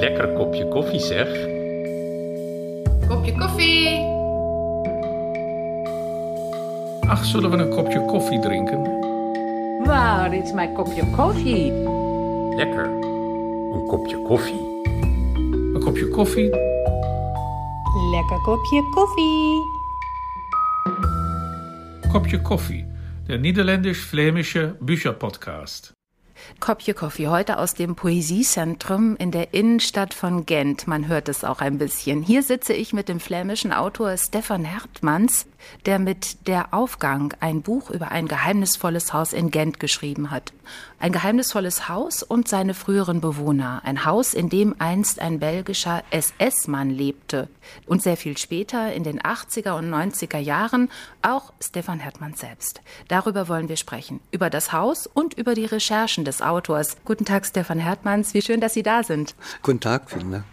Lekker kopje koffie zeg. Kopje koffie. Ach, zullen we een kopje koffie drinken? Waar is mijn kopje koffie? Lekker. Een kopje koffie. Een kopje koffie? Lekker kopje koffie. Kopje koffie. Der niederländisch-flämische Bücherpodcast. Kopje Koffee heute aus dem Poesiezentrum in der Innenstadt von Gent. Man hört es auch ein bisschen. Hier sitze ich mit dem flämischen Autor Stefan Hertmanns, der mit Der Aufgang ein Buch über ein geheimnisvolles Haus in Gent geschrieben hat. Ein geheimnisvolles Haus und seine früheren Bewohner. Ein Haus, in dem einst ein belgischer SS-Mann lebte. Und sehr viel später, in den 80er und 90er Jahren, auch Stefan Hertmann selbst. Darüber wollen wir sprechen. Über das Haus und über die Recherchen des Autors. Guten Tag, Stefan Hertmanns. Wie schön, dass Sie da sind. Guten Tag, vielen Dank.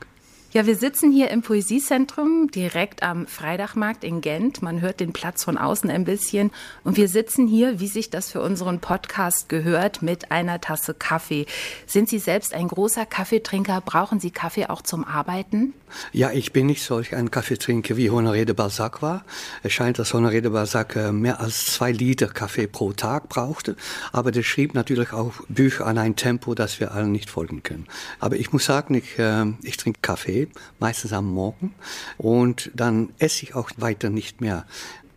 Ja, wir sitzen hier im Poesiezentrum direkt am Freitagmarkt in Gent. Man hört den Platz von außen ein bisschen. Und wir sitzen hier, wie sich das für unseren Podcast gehört, mit einer Tasse Kaffee. Sind Sie selbst ein großer Kaffeetrinker? Brauchen Sie Kaffee auch zum Arbeiten? Ja, ich bin nicht solch ein Kaffeetrinker wie Honoré de Balzac war. Es scheint, dass Honoré de Balzac äh, mehr als zwei Liter Kaffee pro Tag brauchte. Aber der schrieb natürlich auch Bücher an ein Tempo, das wir allen nicht folgen können. Aber ich muss sagen, ich, äh, ich trinke Kaffee, meistens am Morgen. Und dann esse ich auch weiter nicht mehr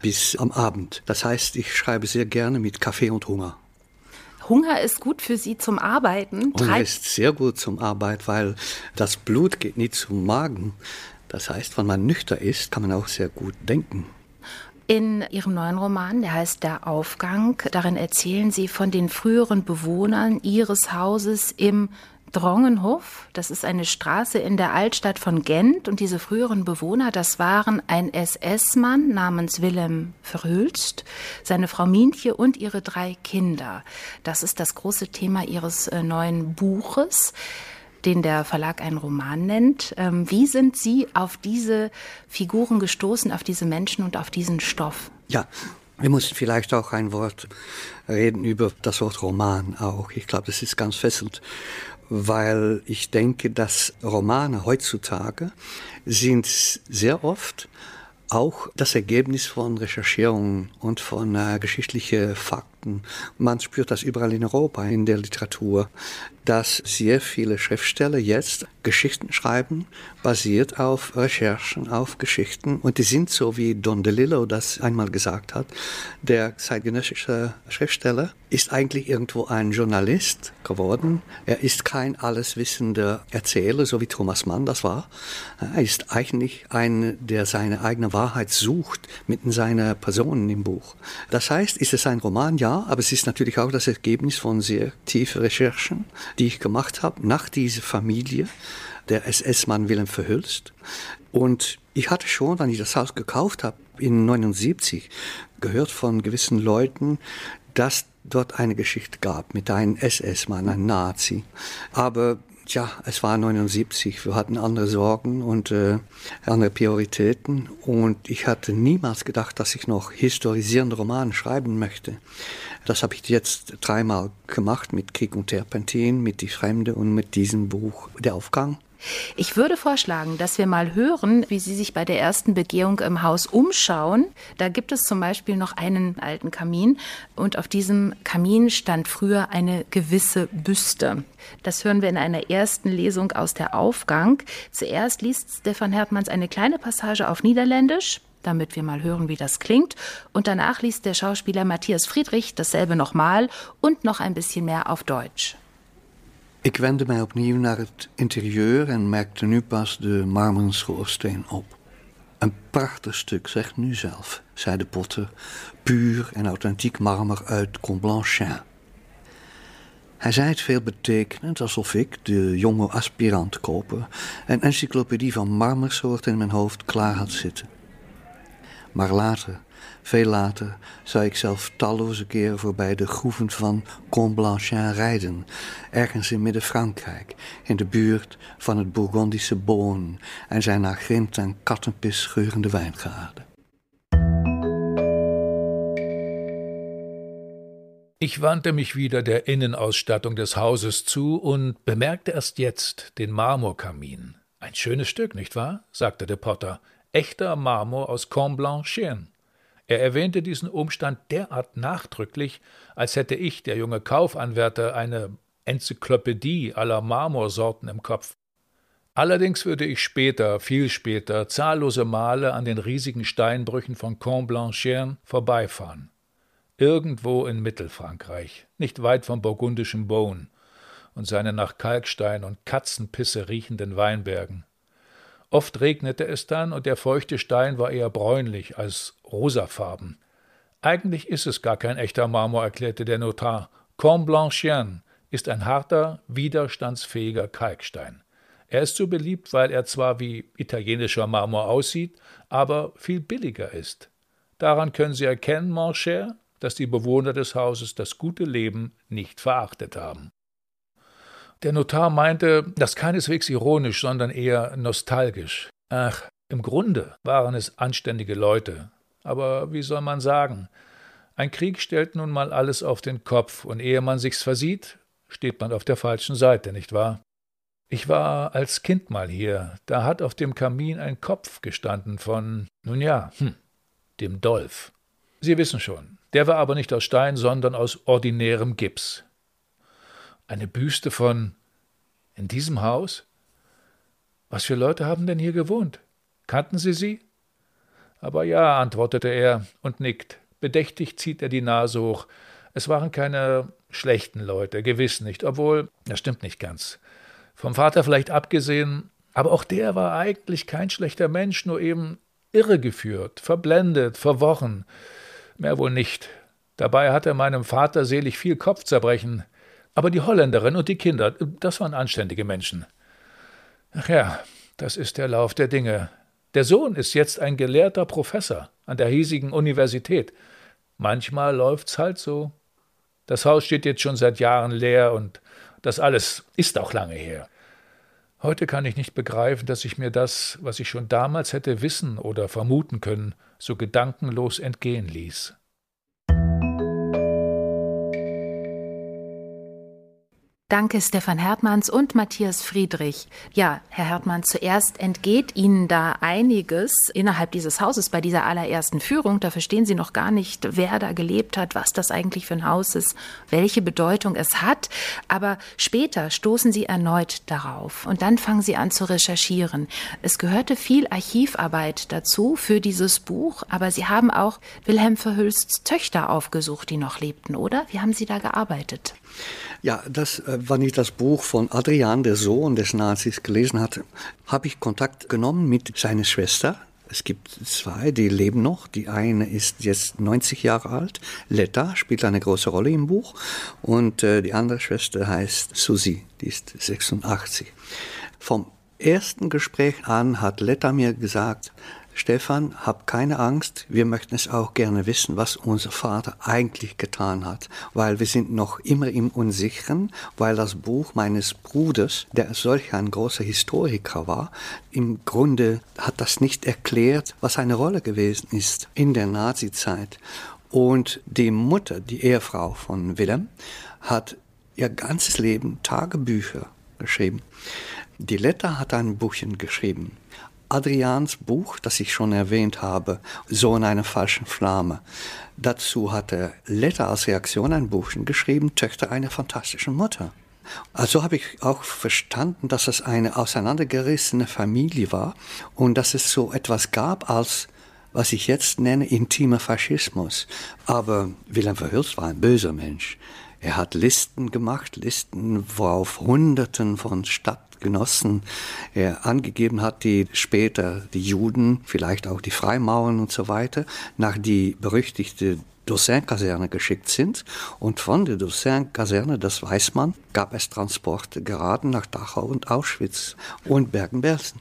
bis am Abend. Das heißt, ich schreibe sehr gerne mit Kaffee und Hunger. Hunger ist gut für Sie zum Arbeiten. Hunger ist sehr gut zum Arbeit, weil das Blut geht nicht zum Magen. Das heißt, wenn man nüchtern ist, kann man auch sehr gut denken. In Ihrem neuen Roman, der heißt Der Aufgang, darin erzählen Sie von den früheren Bewohnern Ihres Hauses im Drongenhof. Das ist eine Straße in der Altstadt von Gent. Und diese früheren Bewohner, das waren ein SS-Mann namens Willem Verhülst, seine Frau Mientje und ihre drei Kinder. Das ist das große Thema Ihres äh, neuen Buches den der Verlag einen Roman nennt. Ähm, wie sind Sie auf diese Figuren gestoßen, auf diese Menschen und auf diesen Stoff? Ja, wir müssen vielleicht auch ein Wort reden über das Wort Roman auch. Ich glaube, das ist ganz fesselnd weil ich denke, dass Romane heutzutage sind sehr oft auch das Ergebnis von Recherchierungen und von äh, geschichtlichen Fakten. Man spürt das überall in Europa, in der Literatur, dass sehr viele Schriftsteller jetzt Geschichten schreiben, basiert auf Recherchen, auf Geschichten. Und die sind so, wie Don DeLillo das einmal gesagt hat, der zeitgenössische Schriftsteller ist eigentlich irgendwo ein Journalist geworden. Er ist kein alleswissender Erzähler, so wie Thomas Mann das war. Er ist eigentlich ein, der seine eigene Wahrheit sucht mitten seiner Personen im Buch. Das heißt, ist es ein Roman? Ja, aber es ist natürlich auch das Ergebnis von sehr tiefen Recherchen, die ich gemacht habe nach dieser Familie, der SS-Mann Wilhelm Verhülst. Und ich hatte schon, wenn ich das Haus gekauft habe, in 79, gehört von gewissen Leuten, dass dort eine Geschichte gab mit einem SS-Mann, einem Nazi. Aber Tja, es war 79, wir hatten andere Sorgen und äh, andere Prioritäten und ich hatte niemals gedacht, dass ich noch historisierende Romane schreiben möchte. Das habe ich jetzt dreimal gemacht mit Krieg und Terpentin, mit Die Fremde und mit diesem Buch Der Aufgang. Ich würde vorschlagen, dass wir mal hören, wie Sie sich bei der ersten Begehung im Haus umschauen. Da gibt es zum Beispiel noch einen alten Kamin und auf diesem Kamin stand früher eine gewisse Büste. Das hören wir in einer ersten Lesung aus der Aufgang. Zuerst liest Stefan Hertmanns eine kleine Passage auf Niederländisch damit wir mal hören, wie das klingt. Und danach liest der Schauspieler Matthias Friedrich dasselbe nochmal und noch ein bisschen mehr auf Deutsch. Ik wendde mij opnieuw naar het interieur en merkte nu pas de marmeren schoorsteen op. Een prachtig stuk, zeg nu zelf, zei de potter, puur en authentiek marmer uit Comblanchin. Hij zei het veel betekenend, alsof ik, de jonge aspirant koper, een encyclopedie van marmersoorten in mijn hoofd klaar had zitten. Maar later, veel later, zou ik zelf talloze keren voorbij de groeven van Comblanchin rijden, ergens in Midden-Frankrijk, in de buurt van het Bourgondische Beaune en zijn naar grind en kattenpis scheurende wijn. Ich wandte mich wieder der Innenausstattung des Hauses zu und bemerkte erst jetzt den Marmorkamin. Ein schönes Stück, nicht wahr? sagte der Potter. Echter Marmor aus Comblanchien. Er erwähnte diesen Umstand derart nachdrücklich, als hätte ich, der junge Kaufanwärter, eine Enzyklopädie aller Marmorsorten im Kopf. Allerdings würde ich später, viel später, zahllose Male an den riesigen Steinbrüchen von Comblanchien vorbeifahren irgendwo in Mittelfrankreich, nicht weit vom burgundischen Beaune und seinen nach Kalkstein und Katzenpisse riechenden Weinbergen. Oft regnete es dann, und der feuchte Stein war eher bräunlich als rosafarben. Eigentlich ist es gar kein echter Marmor, erklärte der Notar. Comblanchien ist ein harter, widerstandsfähiger Kalkstein. Er ist so beliebt, weil er zwar wie italienischer Marmor aussieht, aber viel billiger ist. Daran können Sie erkennen, mon cher, dass die Bewohner des Hauses das gute Leben nicht verachtet haben. Der Notar meinte, das keineswegs ironisch, sondern eher nostalgisch. Ach, im Grunde waren es anständige Leute. Aber wie soll man sagen? Ein Krieg stellt nun mal alles auf den Kopf, und ehe man sich's versieht, steht man auf der falschen Seite, nicht wahr? Ich war als Kind mal hier, da hat auf dem Kamin ein Kopf gestanden von, nun ja, hm, dem Dolf. Sie wissen schon, der war aber nicht aus Stein, sondern aus ordinärem Gips. Eine Büste von in diesem Haus? Was für Leute haben denn hier gewohnt? Kannten Sie sie? Aber ja, antwortete er und nickt. Bedächtig zieht er die Nase hoch. Es waren keine schlechten Leute, gewiss nicht, obwohl, das stimmt nicht ganz. Vom Vater vielleicht abgesehen, aber auch der war eigentlich kein schlechter Mensch, nur eben irregeführt, verblendet, verworren. Mehr wohl nicht. Dabei hatte meinem Vater selig viel Kopfzerbrechen. Aber die Holländerin und die Kinder, das waren anständige Menschen. Ach ja, das ist der Lauf der Dinge. Der Sohn ist jetzt ein gelehrter Professor an der hiesigen Universität. Manchmal läuft's halt so. Das Haus steht jetzt schon seit Jahren leer und das alles ist auch lange her. Heute kann ich nicht begreifen, dass ich mir das, was ich schon damals hätte wissen oder vermuten können, so gedankenlos entgehen ließ. Danke, Stefan Hertmanns und Matthias Friedrich. Ja, Herr Hertmann, zuerst entgeht Ihnen da einiges innerhalb dieses Hauses bei dieser allerersten Führung. Da verstehen Sie noch gar nicht, wer da gelebt hat, was das eigentlich für ein Haus ist, welche Bedeutung es hat. Aber später stoßen Sie erneut darauf und dann fangen Sie an zu recherchieren. Es gehörte viel Archivarbeit dazu für dieses Buch, aber Sie haben auch Wilhelm Verhülsts Töchter aufgesucht, die noch lebten, oder? Wie haben Sie da gearbeitet? Ja, das, äh, wann ich das Buch von Adrian, der Sohn des Nazis, gelesen hatte, habe ich Kontakt genommen mit seiner Schwester. Es gibt zwei, die leben noch. Die eine ist jetzt 90 Jahre alt. Letta spielt eine große Rolle im Buch. Und äh, die andere Schwester heißt Susi, die ist 86. Vom ersten Gespräch an hat Letta mir gesagt, Stefan, hab keine Angst, wir möchten es auch gerne wissen, was unser Vater eigentlich getan hat, weil wir sind noch immer im Unsicheren, weil das Buch meines Bruders, der solch ein großer Historiker war, im Grunde hat das nicht erklärt, was seine Rolle gewesen ist in der Nazizeit. Und die Mutter, die Ehefrau von Willem, hat ihr ganzes Leben Tagebücher geschrieben. Die Letta hat ein Buchchen geschrieben. Adrians Buch, das ich schon erwähnt habe, So in einer falschen Flamme. Dazu hatte Letta als Reaktion ein Buchchen geschrieben, Töchter einer fantastischen Mutter. Also habe ich auch verstanden, dass es eine auseinandergerissene Familie war und dass es so etwas gab als was ich jetzt nenne intimer Faschismus. Aber Wilhelm Verhülst war ein böser Mensch. Er hat Listen gemacht, Listen, worauf Hunderten von Stadt Genossen er angegeben hat, die später die Juden, vielleicht auch die Freimauren und so weiter, nach die berüchtigte Dossin-Kaserne geschickt sind. Und von der Dossin-Kaserne, das weiß man, gab es Transporte gerade nach Dachau und Auschwitz und Bergen-Belsen.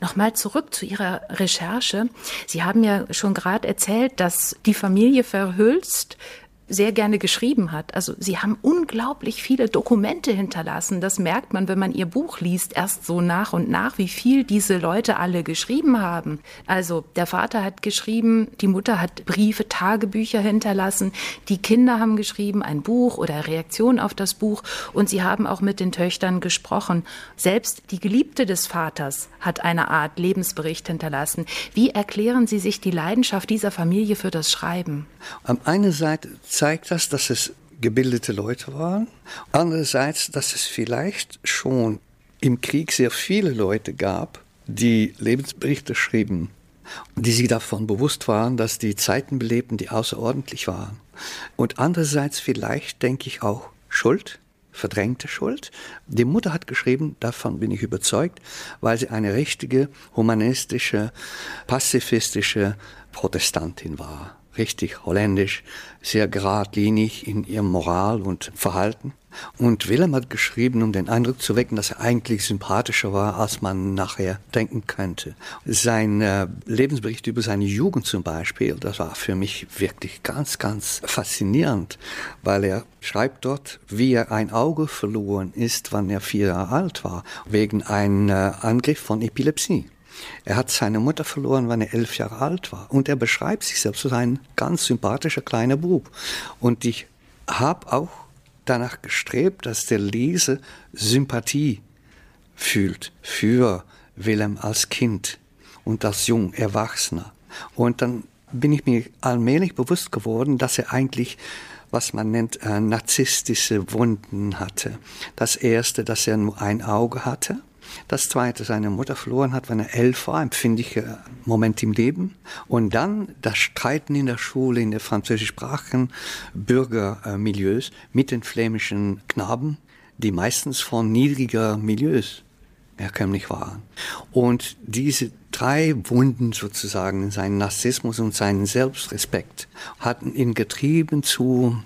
Nochmal zurück zu Ihrer Recherche. Sie haben ja schon gerade erzählt, dass die Familie Verhülst sehr gerne geschrieben hat. Also sie haben unglaublich viele Dokumente hinterlassen. Das merkt man, wenn man ihr Buch liest, erst so nach und nach, wie viel diese Leute alle geschrieben haben. Also der Vater hat geschrieben, die Mutter hat Briefe, Tagebücher hinterlassen, die Kinder haben geschrieben, ein Buch oder Reaktion auf das Buch und sie haben auch mit den Töchtern gesprochen. Selbst die Geliebte des Vaters hat eine Art Lebensbericht hinterlassen. Wie erklären Sie sich die Leidenschaft dieser Familie für das Schreiben? Am einen Seite zeigt das, dass es gebildete Leute waren. Andererseits, dass es vielleicht schon im Krieg sehr viele Leute gab, die Lebensberichte schrieben, die sich davon bewusst waren, dass die Zeiten belebten, die außerordentlich waren. Und andererseits vielleicht, denke ich, auch Schuld, verdrängte Schuld. Die Mutter hat geschrieben, davon bin ich überzeugt, weil sie eine richtige humanistische, pazifistische Protestantin war richtig holländisch, sehr geradlinig in ihrem Moral und Verhalten. Und Willem hat geschrieben, um den Eindruck zu wecken, dass er eigentlich sympathischer war, als man nachher denken könnte. Sein äh, Lebensbericht über seine Jugend zum Beispiel, das war für mich wirklich ganz, ganz faszinierend, weil er schreibt dort, wie er ein Auge verloren ist, wann er vier Jahre alt war, wegen einem äh, Angriff von Epilepsie. Er hat seine Mutter verloren, wenn er elf Jahre alt war. Und er beschreibt sich selbst als ein ganz sympathischer kleiner Bub. Und ich habe auch danach gestrebt, dass der Leser Sympathie fühlt für Willem als Kind und als jung Erwachsener. Und dann bin ich mir allmählich bewusst geworden, dass er eigentlich was man nennt äh, narzisstische Wunden hatte. Das erste, dass er nur ein Auge hatte das zweite, seine Mutter verloren hat, wenn er elf war, empfindlicher Moment im Leben. Und dann das Streiten in der Schule, in der französischsprachigen Bürgermilieus mit den flämischen Knaben, die meistens von niedriger Milieus herkömmlich waren. Und diese drei Wunden sozusagen, seinen Narzissmus und seinen Selbstrespekt, hatten ihn getrieben zu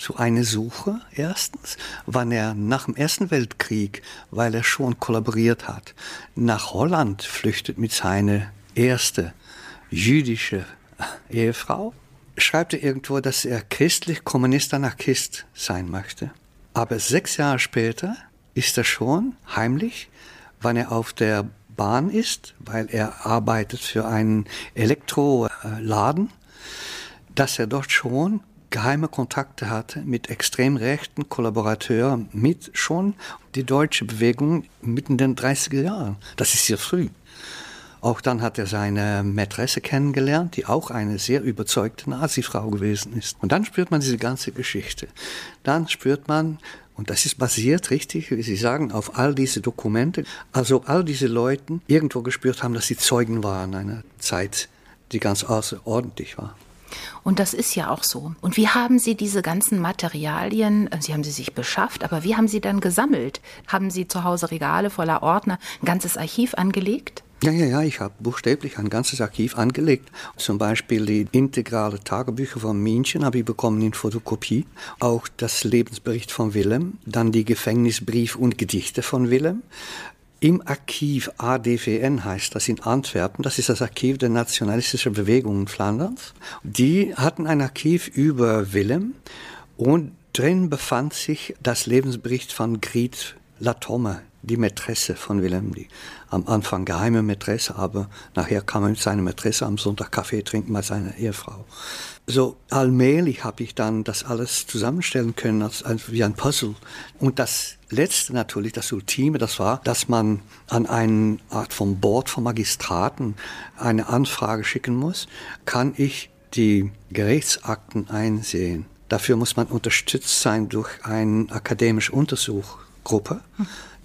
zu einer Suche. Erstens, wann er nach dem Ersten Weltkrieg, weil er schon kollaboriert hat, nach Holland flüchtet mit seiner ersten jüdische Ehefrau, schreibt er irgendwo, dass er christlich Kommunist Anarchist sein möchte. Aber sechs Jahre später ist er schon heimlich, wann er auf der Bahn ist, weil er arbeitet für einen Elektroladen, dass er dort schon geheime Kontakte hatte mit extrem rechten Kollaborateuren, mit schon die deutsche Bewegung mitten in den 30er Jahren. Das ist sehr früh. Auch dann hat er seine Mätresse kennengelernt, die auch eine sehr überzeugte Nazi-Frau gewesen ist. Und dann spürt man diese ganze Geschichte. Dann spürt man, und das ist basiert, richtig, wie Sie sagen, auf all diese Dokumente, also all diese Leute irgendwo gespürt haben, dass sie Zeugen waren einer Zeit, die ganz außerordentlich war. Und das ist ja auch so. Und wie haben Sie diese ganzen Materialien, äh, Sie haben sie sich beschafft, aber wie haben Sie dann gesammelt? Haben Sie zu Hause Regale voller Ordner, ein ganzes Archiv angelegt? Ja, ja, ja, ich habe buchstäblich ein ganzes Archiv angelegt. Zum Beispiel die integrale Tagebücher von München habe ich bekommen in Fotokopie. Auch das Lebensbericht von Willem, dann die Gefängnisbrief und Gedichte von Willem, im Archiv ADVN heißt das in Antwerpen, das ist das Archiv der nationalistischen Bewegung in Flanders. Die hatten ein Archiv über Willem und drin befand sich das Lebensbericht von Griet Latomme, die Mätresse von Willem, die am Anfang geheime Mätresse, aber nachher kam er mit seiner Mätresse am Sonntag Kaffee trinken bei seiner Ehefrau. So allmählich habe ich dann das alles zusammenstellen können als, als wie ein Puzzle. Und das Letzte natürlich, das Ultime, das war, dass man an eine Art von Board von Magistraten eine Anfrage schicken muss, kann ich die Gerichtsakten einsehen. Dafür muss man unterstützt sein durch eine akademische Untersuchgruppe.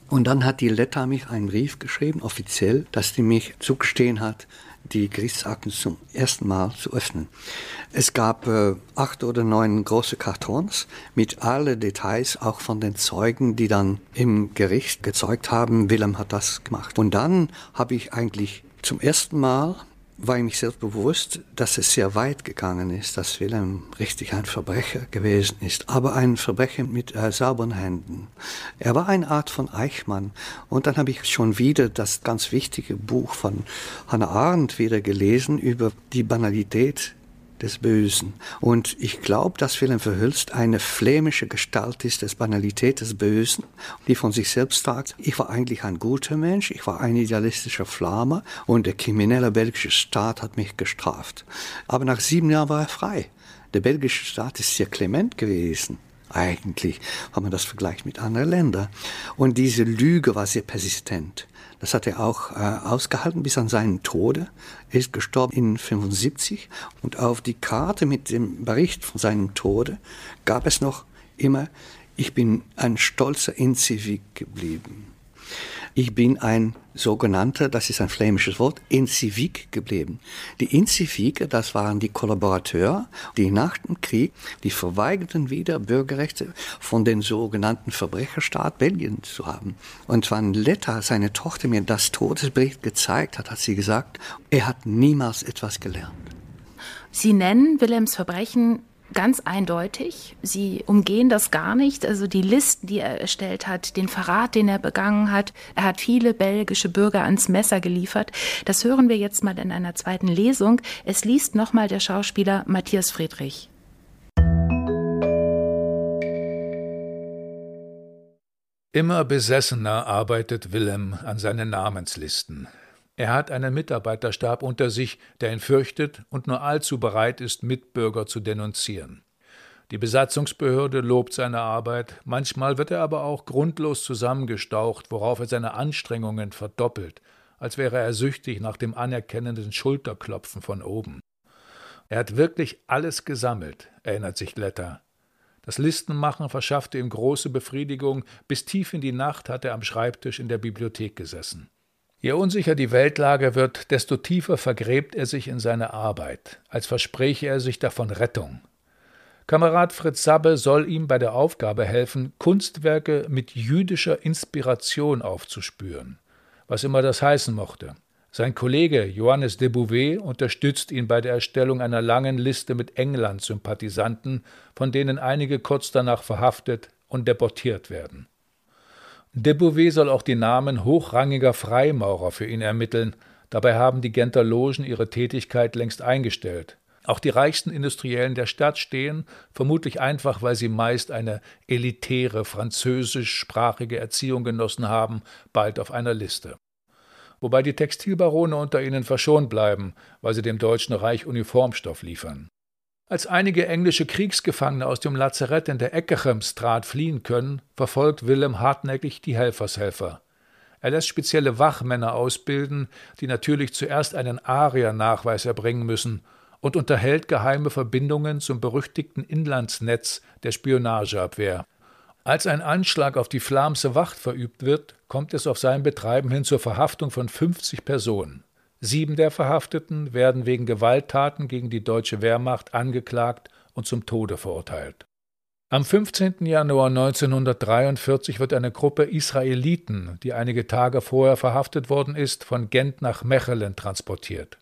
Und dann hat die Letta mich einen Brief geschrieben, offiziell, dass die mich zugestehen hat, die Gerichtsakten zum ersten Mal zu öffnen. Es gab äh, acht oder neun große Kartons mit allen Details, auch von den Zeugen, die dann im Gericht gezeugt haben, Willem hat das gemacht. Und dann habe ich eigentlich zum ersten Mal war ich mich selbst bewusst, dass es sehr weit gegangen ist, dass Wilhelm richtig ein Verbrecher gewesen ist, aber ein Verbrecher mit äh, sauberen Händen. Er war eine Art von Eichmann. Und dann habe ich schon wieder das ganz wichtige Buch von Hannah Arendt wieder gelesen über die Banalität des Bösen. Und ich glaube, dass Willem Verhülst eine flämische Gestalt ist des Banalität des Bösen, die von sich selbst sagt, ich war eigentlich ein guter Mensch, ich war ein idealistischer Flamme und der kriminelle belgische Staat hat mich gestraft. Aber nach sieben Jahren war er frei. Der belgische Staat ist sehr clement gewesen eigentlich, wenn man das vergleicht mit anderen Ländern. Und diese Lüge war sehr persistent. Das hat er auch äh, ausgehalten bis an seinen Tode. Er ist gestorben in 75 und auf die Karte mit dem Bericht von seinem Tode gab es noch immer, ich bin ein stolzer Incivik geblieben. Ich bin ein sogenannter, das ist ein flämisches Wort, Incivik geblieben. Die Incivike, das waren die Kollaborateure, die nach dem Krieg, die verweigerten wieder Bürgerrechte von den sogenannten Verbrecherstaat Belgien zu haben. Und wann Letta, seine Tochter, mir das Todesbericht gezeigt hat, hat sie gesagt, er hat niemals etwas gelernt. Sie nennen Willems Verbrechen ganz eindeutig. Sie umgehen das gar nicht. Also die Listen, die er erstellt hat, den Verrat, den er begangen hat. Er hat viele belgische Bürger ans Messer geliefert. Das hören wir jetzt mal in einer zweiten Lesung. Es liest nochmal der Schauspieler Matthias Friedrich. Immer besessener arbeitet Willem an seinen Namenslisten. Er hat einen Mitarbeiterstab unter sich, der ihn fürchtet und nur allzu bereit ist, Mitbürger zu denunzieren. Die Besatzungsbehörde lobt seine Arbeit, manchmal wird er aber auch grundlos zusammengestaucht, worauf er seine Anstrengungen verdoppelt, als wäre er süchtig nach dem anerkennenden Schulterklopfen von oben. Er hat wirklich alles gesammelt, erinnert sich Letter. Das Listenmachen verschaffte ihm große Befriedigung, bis tief in die Nacht hat er am Schreibtisch in der Bibliothek gesessen. Je unsicher die Weltlage wird, desto tiefer vergräbt er sich in seine Arbeit, als verspräche er sich davon Rettung. Kamerad Fritz Sabbe soll ihm bei der Aufgabe helfen, Kunstwerke mit jüdischer Inspiration aufzuspüren, was immer das heißen mochte. Sein Kollege Johannes de Bouvet unterstützt ihn bei der Erstellung einer langen Liste mit England-Sympathisanten, von denen einige kurz danach verhaftet und deportiert werden. De Beauvais soll auch die Namen hochrangiger Freimaurer für ihn ermitteln. Dabei haben die Genter Logen ihre Tätigkeit längst eingestellt. Auch die reichsten Industriellen der Stadt stehen, vermutlich einfach, weil sie meist eine elitäre französischsprachige Erziehung genossen haben, bald auf einer Liste. Wobei die Textilbarone unter ihnen verschont bleiben, weil sie dem Deutschen Reich Uniformstoff liefern. Als einige englische Kriegsgefangene aus dem Lazarett in der Eckechemstraat fliehen können, verfolgt Willem hartnäckig die Helfershelfer. Er lässt spezielle Wachmänner ausbilden, die natürlich zuerst einen Aria-Nachweis erbringen müssen und unterhält geheime Verbindungen zum berüchtigten Inlandsnetz der Spionageabwehr. Als ein Anschlag auf die Flamse Wacht verübt wird, kommt es auf sein Betreiben hin zur Verhaftung von 50 Personen. Sieben der Verhafteten werden wegen Gewalttaten gegen die deutsche Wehrmacht angeklagt und zum Tode verurteilt. Am 15. Januar 1943 wird eine Gruppe Israeliten, die einige Tage vorher verhaftet worden ist, von Gent nach Mechelen transportiert.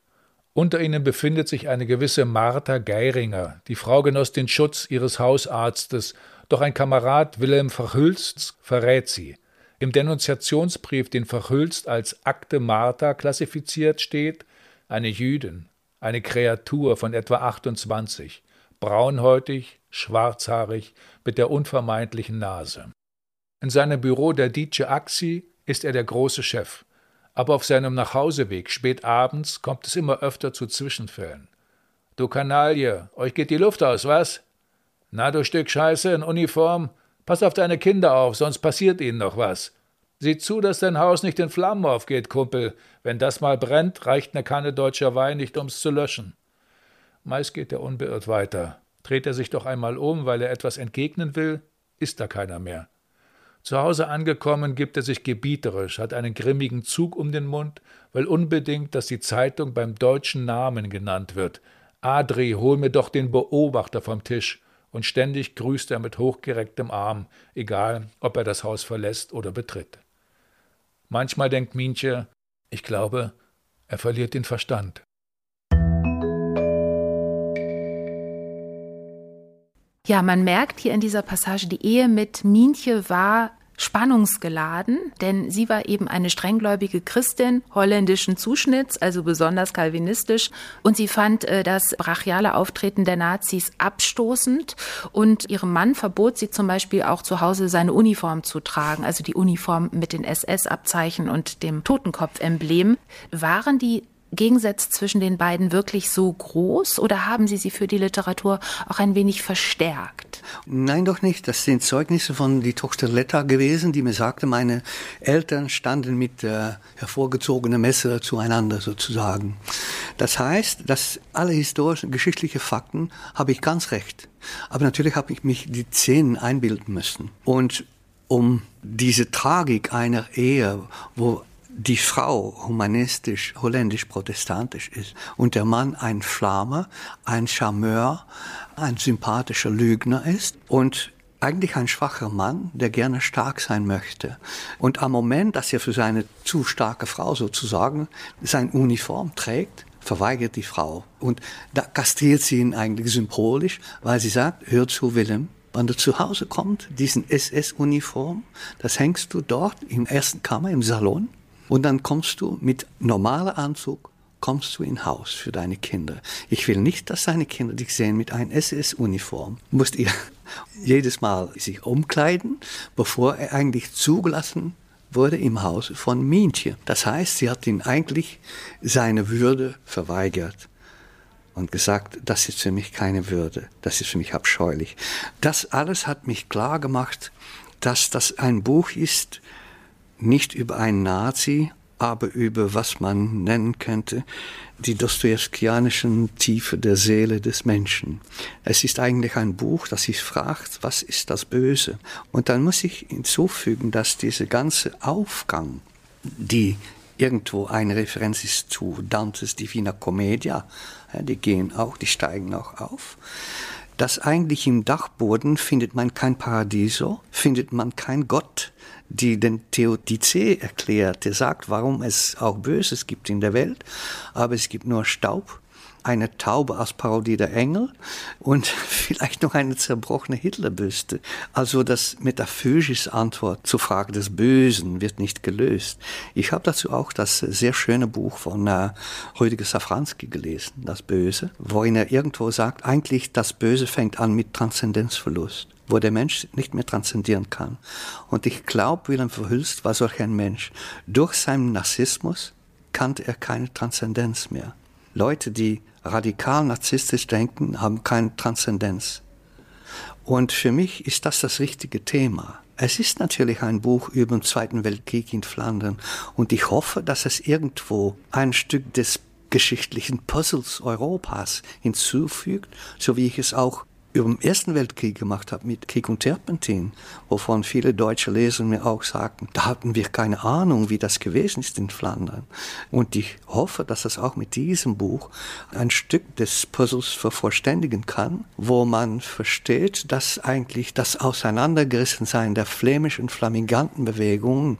Unter ihnen befindet sich eine gewisse Martha Geiringer, die Frau genoss den Schutz ihres Hausarztes, doch ein Kamerad Wilhelm Verhülsts verrät sie. Im Denunziationsbrief, den Verhülst als Akte Martha klassifiziert steht, eine Jüdin, eine Kreatur von etwa 28, braunhäutig, schwarzhaarig, mit der unvermeidlichen Nase. In seinem Büro der Dice Axi ist er der große Chef, aber auf seinem Nachhauseweg spät abends kommt es immer öfter zu Zwischenfällen. Du Kanaille, euch geht die Luft aus, was? Na, du Stück Scheiße in Uniform, Pass auf deine Kinder auf, sonst passiert ihnen noch was. Sieh zu, dass dein Haus nicht in Flammen aufgeht, Kumpel. Wenn das mal brennt, reicht eine Kanne deutscher Wein nicht, um's zu löschen. Meist geht er unbeirrt weiter. Dreht er sich doch einmal um, weil er etwas entgegnen will, ist da keiner mehr. Zu Hause angekommen, gibt er sich gebieterisch, hat einen grimmigen Zug um den Mund, will unbedingt, dass die Zeitung beim deutschen Namen genannt wird. Adri, hol mir doch den Beobachter vom Tisch und ständig grüßt er mit hochgerecktem Arm, egal ob er das Haus verlässt oder betritt. Manchmal denkt Mienche, ich glaube, er verliert den Verstand. Ja, man merkt hier in dieser Passage, die Ehe mit Mienche war spannungsgeladen, denn sie war eben eine strenggläubige Christin holländischen Zuschnitts, also besonders kalvinistisch, und sie fand äh, das brachiale Auftreten der Nazis abstoßend und ihrem Mann verbot sie zum Beispiel auch zu Hause seine Uniform zu tragen, also die Uniform mit den SS-Abzeichen und dem Totenkopf-Emblem. Waren die Gegensätze zwischen den beiden wirklich so groß oder haben Sie sie für die Literatur auch ein wenig verstärkt? Nein, doch nicht. Das sind Zeugnisse von die Tochter Letta gewesen, die mir sagte, meine Eltern standen mit äh, hervorgezogenem Messer zueinander sozusagen. Das heißt, dass alle historischen, geschichtlichen Fakten habe ich ganz recht. Aber natürlich habe ich mich die Szenen einbilden müssen. Und um diese Tragik einer Ehe, wo die Frau humanistisch, holländisch, protestantisch ist und der Mann ein Flamme, ein Charmeur, ein sympathischer Lügner ist und eigentlich ein schwacher Mann, der gerne stark sein möchte. Und am Moment, dass er für seine zu starke Frau sozusagen sein Uniform trägt, verweigert die Frau. Und da kastriert sie ihn eigentlich symbolisch, weil sie sagt, hör zu, Willem, wenn du zu Hause kommst, diesen SS-Uniform, das hängst du dort im ersten Kammer, im Salon, und dann kommst du mit normaler Anzug, kommst du in Haus für deine Kinder. Ich will nicht, dass deine Kinder dich sehen mit einer SS-Uniform. Musst ihr jedes Mal sich umkleiden, bevor er eigentlich zugelassen wurde im Hause von Mientje. Das heißt, sie hat ihm eigentlich seine Würde verweigert und gesagt, das ist für mich keine Würde, das ist für mich abscheulich. Das alles hat mich klar gemacht, dass das ein Buch ist, nicht über einen Nazi, aber über was man nennen könnte, die dostojewskianischen Tiefe der Seele des Menschen. Es ist eigentlich ein Buch, das sich fragt, was ist das Böse? Und dann muss ich hinzufügen, dass dieser ganze Aufgang, die irgendwo eine Referenz ist zu Dantes Divina Commedia, die gehen auch, die steigen auch auf, dass eigentlich im Dachboden findet man kein Paradieso, findet man kein Gott, die den Theodizee erklärt, der sagt, warum es auch Böses gibt in der Welt, aber es gibt nur Staub, eine Taube als Parodie der Engel und vielleicht noch eine zerbrochene Hitlerbüste. Also das metaphysische Antwort zur Frage des Bösen wird nicht gelöst. Ich habe dazu auch das sehr schöne Buch von äh, Rüdiger Safranski gelesen, Das Böse, worin er irgendwo sagt, eigentlich das Böse fängt an mit Transzendenzverlust wo der Mensch nicht mehr transzendieren kann. Und ich glaube, Wilhelm Verhülst war solch ein Mensch. Durch seinen Narzissmus kannte er keine Transzendenz mehr. Leute, die radikal narzisstisch denken, haben keine Transzendenz. Und für mich ist das das richtige Thema. Es ist natürlich ein Buch über den Zweiten Weltkrieg in Flandern und ich hoffe, dass es irgendwo ein Stück des geschichtlichen Puzzles Europas hinzufügt, so wie ich es auch über den Ersten Weltkrieg gemacht habe mit Krieg und Terpentin, wovon viele deutsche Leser mir auch sagten, da hatten wir keine Ahnung, wie das gewesen ist in Flandern. Und ich hoffe, dass das auch mit diesem Buch ein Stück des Puzzles vervollständigen kann, wo man versteht, dass eigentlich das Auseinandergerissensein der flämischen flaminganten Bewegungen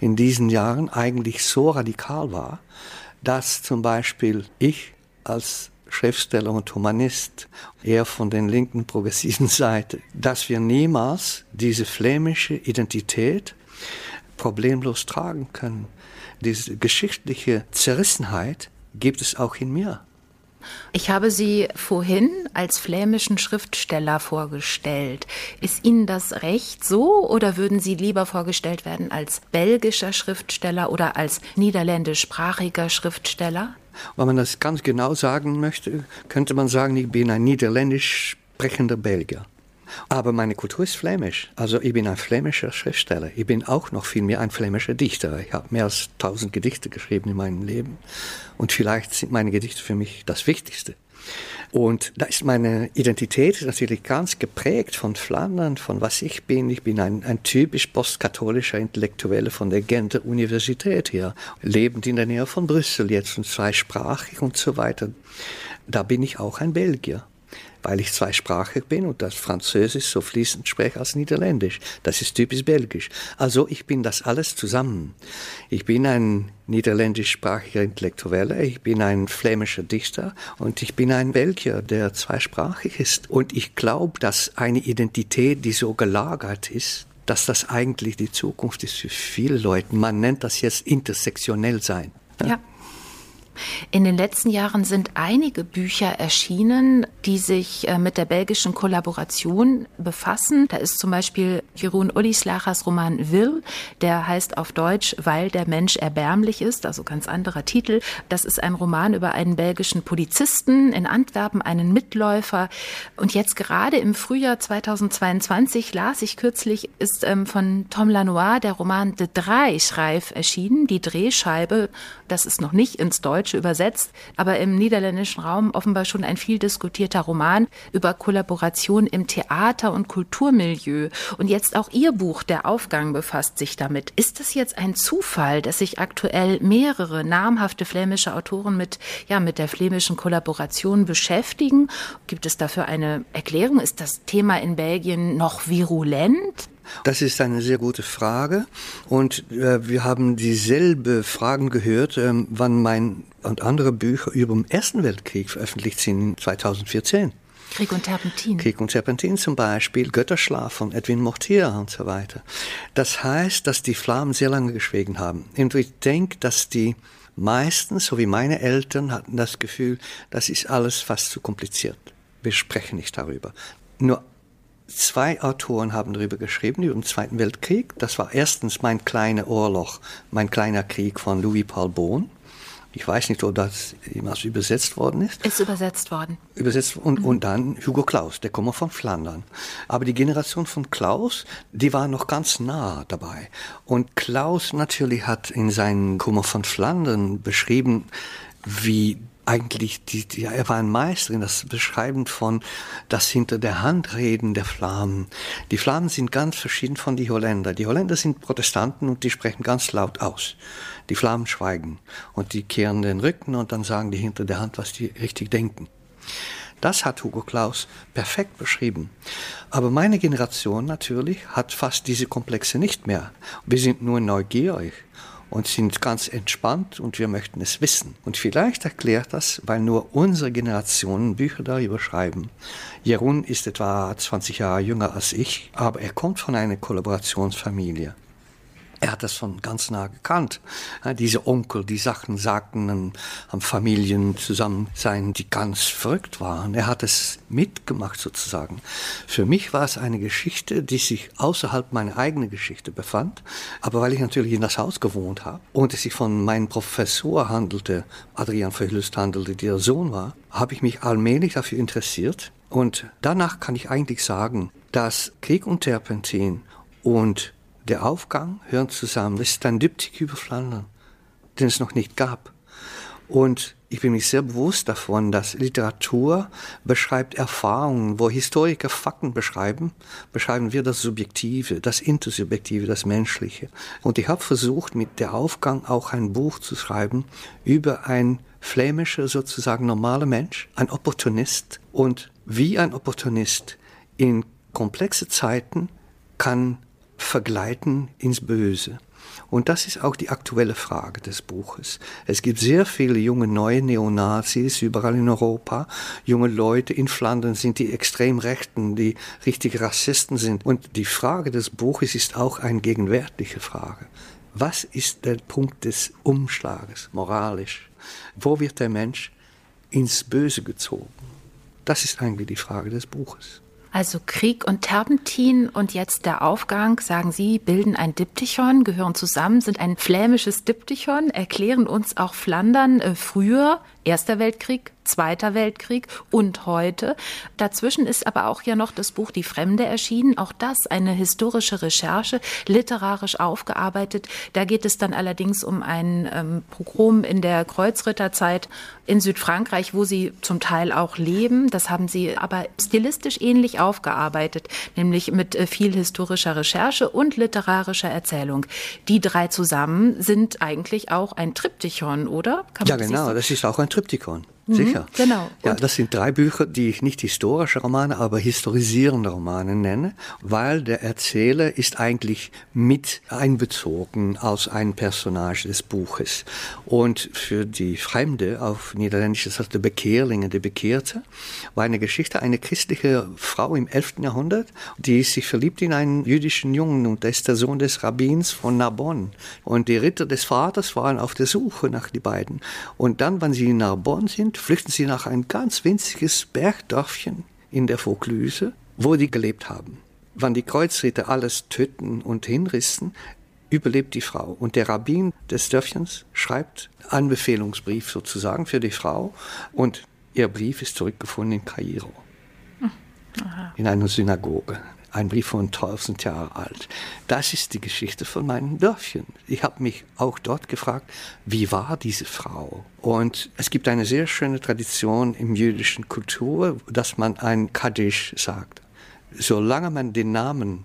in diesen Jahren eigentlich so radikal war, dass zum Beispiel ich als Schriftsteller und Humanist, eher von den linken progressiven Seite, dass wir niemals diese flämische Identität problemlos tragen können. Diese geschichtliche Zerrissenheit gibt es auch in mir. Ich habe Sie vorhin als flämischen Schriftsteller vorgestellt. Ist Ihnen das recht so oder würden Sie lieber vorgestellt werden als belgischer Schriftsteller oder als niederländischsprachiger Schriftsteller? Wenn man das ganz genau sagen möchte, könnte man sagen, ich bin ein niederländisch sprechender Belgier. Aber meine Kultur ist flämisch. Also ich bin ein flämischer Schriftsteller. Ich bin auch noch viel mehr ein flämischer Dichter. Ich habe mehr als tausend Gedichte geschrieben in meinem Leben. Und vielleicht sind meine Gedichte für mich das Wichtigste. Und da ist meine Identität natürlich ganz geprägt von Flandern, von was ich bin. Ich bin ein, ein typisch postkatholischer Intellektueller von der Genter Universität hier, lebend in der Nähe von Brüssel jetzt und zweisprachig und so weiter. Da bin ich auch ein Belgier weil ich zweisprachig bin und das Französisch so fließend spreche als Niederländisch. Das ist typisch belgisch. Also ich bin das alles zusammen. Ich bin ein niederländischsprachiger Intellektueller, ich bin ein flämischer Dichter und ich bin ein Belgier, der zweisprachig ist. Und ich glaube, dass eine Identität, die so gelagert ist, dass das eigentlich die Zukunft ist für viele Leute. Man nennt das jetzt intersektionell sein. Ja. In den letzten Jahren sind einige Bücher erschienen, die sich äh, mit der belgischen Kollaboration befassen. Da ist zum Beispiel Jeroen Ollislachers Roman Will, der heißt auf Deutsch Weil der Mensch erbärmlich ist, also ganz anderer Titel. Das ist ein Roman über einen belgischen Polizisten in Antwerpen, einen Mitläufer. Und jetzt gerade im Frühjahr 2022 las ich kürzlich, ist ähm, von Tom Lanois der Roman De Dreischreif erschienen, die Drehscheibe. Das ist noch nicht ins Deutsche Deutsche übersetzt, aber im niederländischen Raum offenbar schon ein viel diskutierter Roman über Kollaboration im Theater- und Kulturmilieu. Und jetzt auch Ihr Buch, Der Aufgang, befasst sich damit. Ist das jetzt ein Zufall, dass sich aktuell mehrere namhafte flämische Autoren mit, ja, mit der flämischen Kollaboration beschäftigen? Gibt es dafür eine Erklärung? Ist das Thema in Belgien noch virulent? Das ist eine sehr gute Frage. Und äh, wir haben dieselbe Fragen gehört, ähm, wann mein und andere Bücher über den Ersten Weltkrieg veröffentlicht sind 2014. Krieg und Terpentin. Krieg und Terpentin zum Beispiel, Götterschlaf von Edwin Mortier und so weiter. Das heißt, dass die Flammen sehr lange geschwiegen haben. Und ich denke, dass die meistens, so wie meine Eltern, hatten das Gefühl, das ist alles fast zu kompliziert. Wir sprechen nicht darüber. Nur Zwei Autoren haben darüber geschrieben, über den Zweiten Weltkrieg. Das war erstens Mein kleiner Ohrloch, Mein kleiner Krieg von Louis Paul Bohn. Ich weiß nicht, ob das jemals übersetzt worden ist. Ist übersetzt worden. Übersetzt und, mhm. und dann Hugo Claus, der kommt von Flandern. Aber die Generation von Klaus, die war noch ganz nah dabei. Und Klaus natürlich hat in seinen Kummer von Flandern beschrieben, wie eigentlich, die, die, er war ein Meister in das Beschreiben von das hinter der Hand reden der Flamen. Die Flamen sind ganz verschieden von die Holländer. Die Holländer sind Protestanten und die sprechen ganz laut aus. Die Flamen schweigen und die kehren den Rücken und dann sagen die hinter der Hand, was die richtig denken. Das hat Hugo Claus perfekt beschrieben. Aber meine Generation natürlich hat fast diese Komplexe nicht mehr. Wir sind nur neugierig und sind ganz entspannt und wir möchten es wissen. Und vielleicht erklärt das, weil nur unsere Generationen Bücher darüber schreiben. Jeroen ist etwa 20 Jahre jünger als ich, aber er kommt von einer Kollaborationsfamilie. Er hat das von ganz nah gekannt. diese Onkel, die Sachen sagten, am Familien zusammen sein, die ganz verrückt waren. Er hat es mitgemacht sozusagen. Für mich war es eine Geschichte, die sich außerhalb meiner eigenen Geschichte befand. Aber weil ich natürlich in das Haus gewohnt habe und es sich von meinem Professor handelte, Adrian Verhülst handelte, der Sohn war, habe ich mich allmählich dafür interessiert. Und danach kann ich eigentlich sagen, dass Krieg und Terpentin und der Aufgang hören zusammen. Das ist ein Diptyk über Flandern, den es noch nicht gab. Und ich bin mir sehr bewusst davon, dass Literatur beschreibt Erfahrungen, wo Historiker Fakten beschreiben, beschreiben wir das Subjektive, das Intersubjektive, das Menschliche. Und ich habe versucht, mit der Aufgang auch ein Buch zu schreiben über ein flämischer, sozusagen normaler Mensch, ein Opportunist und wie ein Opportunist in komplexe Zeiten kann vergleiten ins Böse. Und das ist auch die aktuelle Frage des Buches. Es gibt sehr viele junge neue Neonazis überall in Europa. Junge Leute in Flandern sind die Extremrechten, die richtig Rassisten sind. Und die Frage des Buches ist auch eine gegenwärtige Frage. Was ist der Punkt des Umschlages moralisch? Wo wird der Mensch ins Böse gezogen? Das ist eigentlich die Frage des Buches. Also Krieg und Terpentin und jetzt der Aufgang, sagen Sie, bilden ein Diptychon, gehören zusammen, sind ein flämisches Diptychon, erklären uns auch Flandern äh, früher, Erster Weltkrieg, Zweiter Weltkrieg und heute. Dazwischen ist aber auch ja noch das Buch Die Fremde erschienen. Auch das eine historische Recherche, literarisch aufgearbeitet. Da geht es dann allerdings um ein ähm, Pogrom in der Kreuzritterzeit in Südfrankreich, wo sie zum Teil auch leben. Das haben sie aber stilistisch ähnlich aufgearbeitet, nämlich mit äh, viel historischer Recherche und literarischer Erzählung. Die drei zusammen sind eigentlich auch ein Triptychon, oder? ja, genau. So? Das ist auch ein Triptychon. Sicher. genau. Ja, Und- das sind drei Bücher, die ich nicht historische Romane, aber historisierende Romane nenne, weil der Erzähler ist eigentlich mit einbezogen als ein Personage des Buches. Und für die Fremde auf Niederländisch ist das der Bekehrlinge, der Bekehrte, war eine Geschichte, eine christliche Frau im 11. Jahrhundert, die sich verliebt in einen jüdischen Jungen und der ist der Sohn des Rabbins von Narbonne. Und die Ritter des Vaters waren auf der Suche nach die beiden. Und dann, wenn sie in Narbonne sind, flüchten sie nach ein ganz winziges Bergdörfchen in der Vaucluse, wo die gelebt haben. Wenn die Kreuzritter alles töten und hinrissen, überlebt die Frau. Und der Rabbin des Dörfchens schreibt einen Befehlungsbrief sozusagen für die Frau. Und ihr Brief ist zurückgefunden in Kairo, in einer Synagoge. Ein Brief von 1000 Jahren alt. Das ist die Geschichte von meinem Dörfchen. Ich habe mich auch dort gefragt, wie war diese Frau? Und es gibt eine sehr schöne Tradition im jüdischen Kultur, dass man ein Kaddisch sagt. Solange man den Namen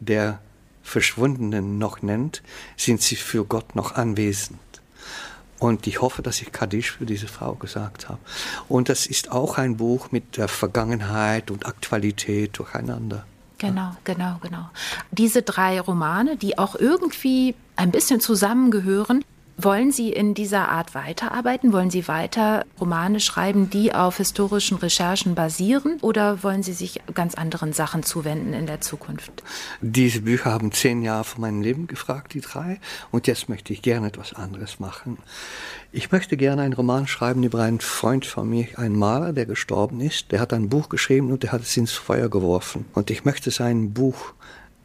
der Verschwundenen noch nennt, sind sie für Gott noch anwesend. Und ich hoffe, dass ich Kaddisch für diese Frau gesagt habe. Und das ist auch ein Buch mit der Vergangenheit und Aktualität durcheinander. Genau, genau, genau. Diese drei Romane, die auch irgendwie ein bisschen zusammengehören, wollen Sie in dieser Art weiterarbeiten? Wollen Sie weiter Romane schreiben, die auf historischen Recherchen basieren? Oder wollen Sie sich ganz anderen Sachen zuwenden in der Zukunft? Diese Bücher haben zehn Jahre von meinem Leben gefragt, die drei. Und jetzt möchte ich gerne etwas anderes machen. Ich möchte gerne einen Roman schreiben über einen Freund von mir, einen Maler, der gestorben ist. Der hat ein Buch geschrieben und der hat es ins Feuer geworfen. Und ich möchte sein Buch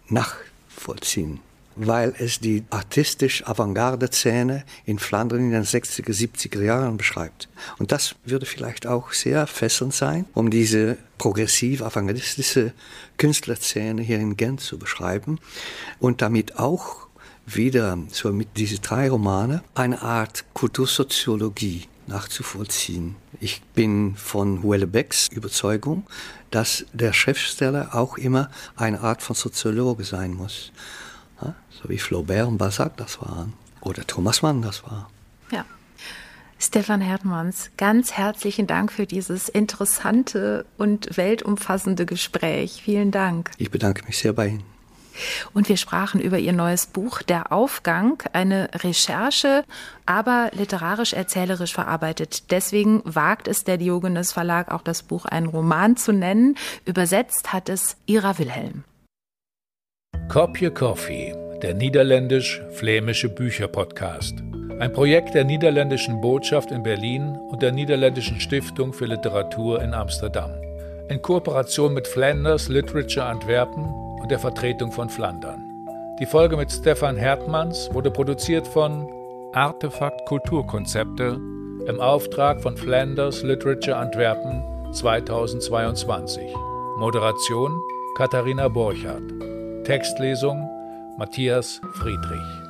nachvollziehen weil es die artistisch-Avantgarde-Szene in Flandern in den 60er, 70er Jahren beschreibt. Und das würde vielleicht auch sehr fesselnd sein, um diese progressiv-avantgardistische Künstlerszene hier in Gent zu beschreiben und damit auch wieder so mit diesen drei Romane eine Art Kultursoziologie nachzuvollziehen. Ich bin von Houellebecqs Überzeugung, dass der Schriftsteller auch immer eine Art von Soziologe sein muss so wie Flaubert und Balzac das waren oder Thomas Mann das war. Ja. Stefan Hertmanns, ganz herzlichen Dank für dieses interessante und weltumfassende Gespräch. Vielen Dank. Ich bedanke mich sehr bei Ihnen. Und wir sprachen über Ihr neues Buch Der Aufgang, eine Recherche, aber literarisch-erzählerisch verarbeitet. Deswegen wagt es der Diogenes Verlag auch das Buch einen Roman zu nennen. Übersetzt hat es Ira Wilhelm. Kopje Coffee, der niederländisch-flämische Bücherpodcast. Ein Projekt der niederländischen Botschaft in Berlin und der niederländischen Stiftung für Literatur in Amsterdam. In Kooperation mit Flanders Literature Antwerpen und der Vertretung von Flandern. Die Folge mit Stefan Hertmanns wurde produziert von Artefakt Kulturkonzepte im Auftrag von Flanders Literature Antwerpen 2022. Moderation Katharina Borchardt. Textlesung Matthias Friedrich.